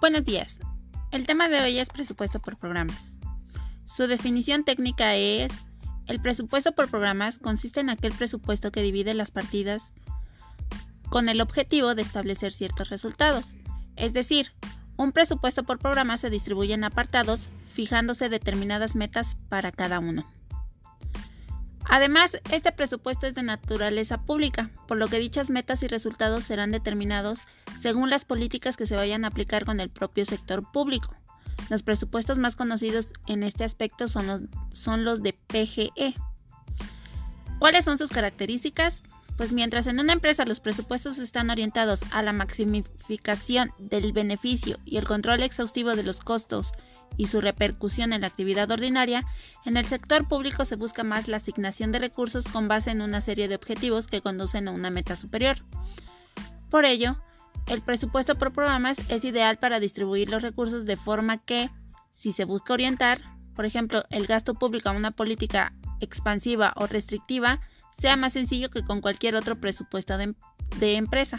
Buenos días. El tema de hoy es presupuesto por programas. Su definición técnica es el presupuesto por programas consiste en aquel presupuesto que divide las partidas con el objetivo de establecer ciertos resultados. Es decir, un presupuesto por programa se distribuye en apartados fijándose determinadas metas para cada uno. Además, este presupuesto es de naturaleza pública, por lo que dichas metas y resultados serán determinados según las políticas que se vayan a aplicar con el propio sector público. Los presupuestos más conocidos en este aspecto son los, de PGE. ¿Cuáles son sus características? Pues mientras en una empresa los presupuestos están orientados a la maximificación del beneficio y el control exhaustivo de los costos y su repercusión en la actividad ordinaria, en el sector público se busca más la asignación de recursos con base en una serie de objetivos que conducen a una meta superior. Por ello, el presupuesto por programas es ideal para distribuir los recursos de forma que, si se busca orientar, por ejemplo, el gasto público a una política expansiva o restrictiva, sea más sencillo que con cualquier otro presupuesto de, de empresa.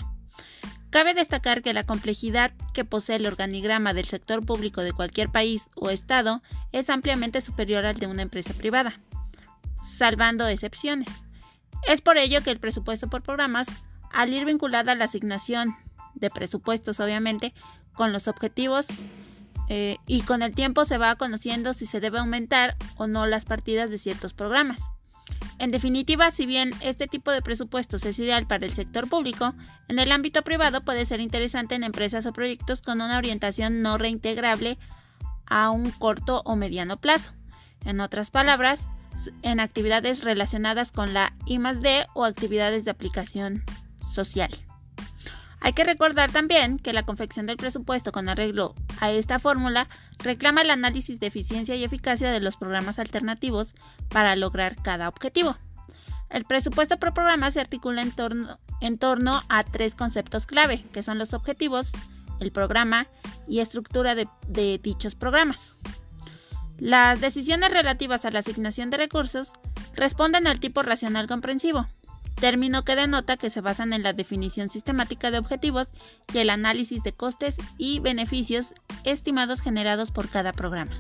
Cabe destacar que la complejidad que posee el organigrama del sector público de cualquier país o estado es ampliamente superior al de una empresa privada, salvando excepciones. Es por ello que el presupuesto por programas, al ir vinculada a la asignación de presupuestos, obviamente, con los objetivos eh, y con el tiempo se va conociendo si se debe aumentar o no las partidas de ciertos programas. En definitiva, si bien este tipo de presupuestos es ideal para el sector público, en el ámbito privado puede ser interesante en empresas o proyectos con una orientación no reintegrable a un corto o mediano plazo. En otras palabras, en actividades relacionadas con la I+D o actividades de aplicación social. Hay que recordar también que la confección del presupuesto con arreglo a esta fórmula reclama el análisis de eficiencia y eficacia de los programas alternativos para lograr cada objetivo. El presupuesto por programa se articula en torno, a tres conceptos clave, que son los objetivos, el programa y estructura de dichos programas. Las decisiones relativas a la asignación de recursos responden al tipo racional comprensivo, término que denota que se basan en la definición sistemática de objetivos y el análisis de costes y beneficios estimados generados por cada programa.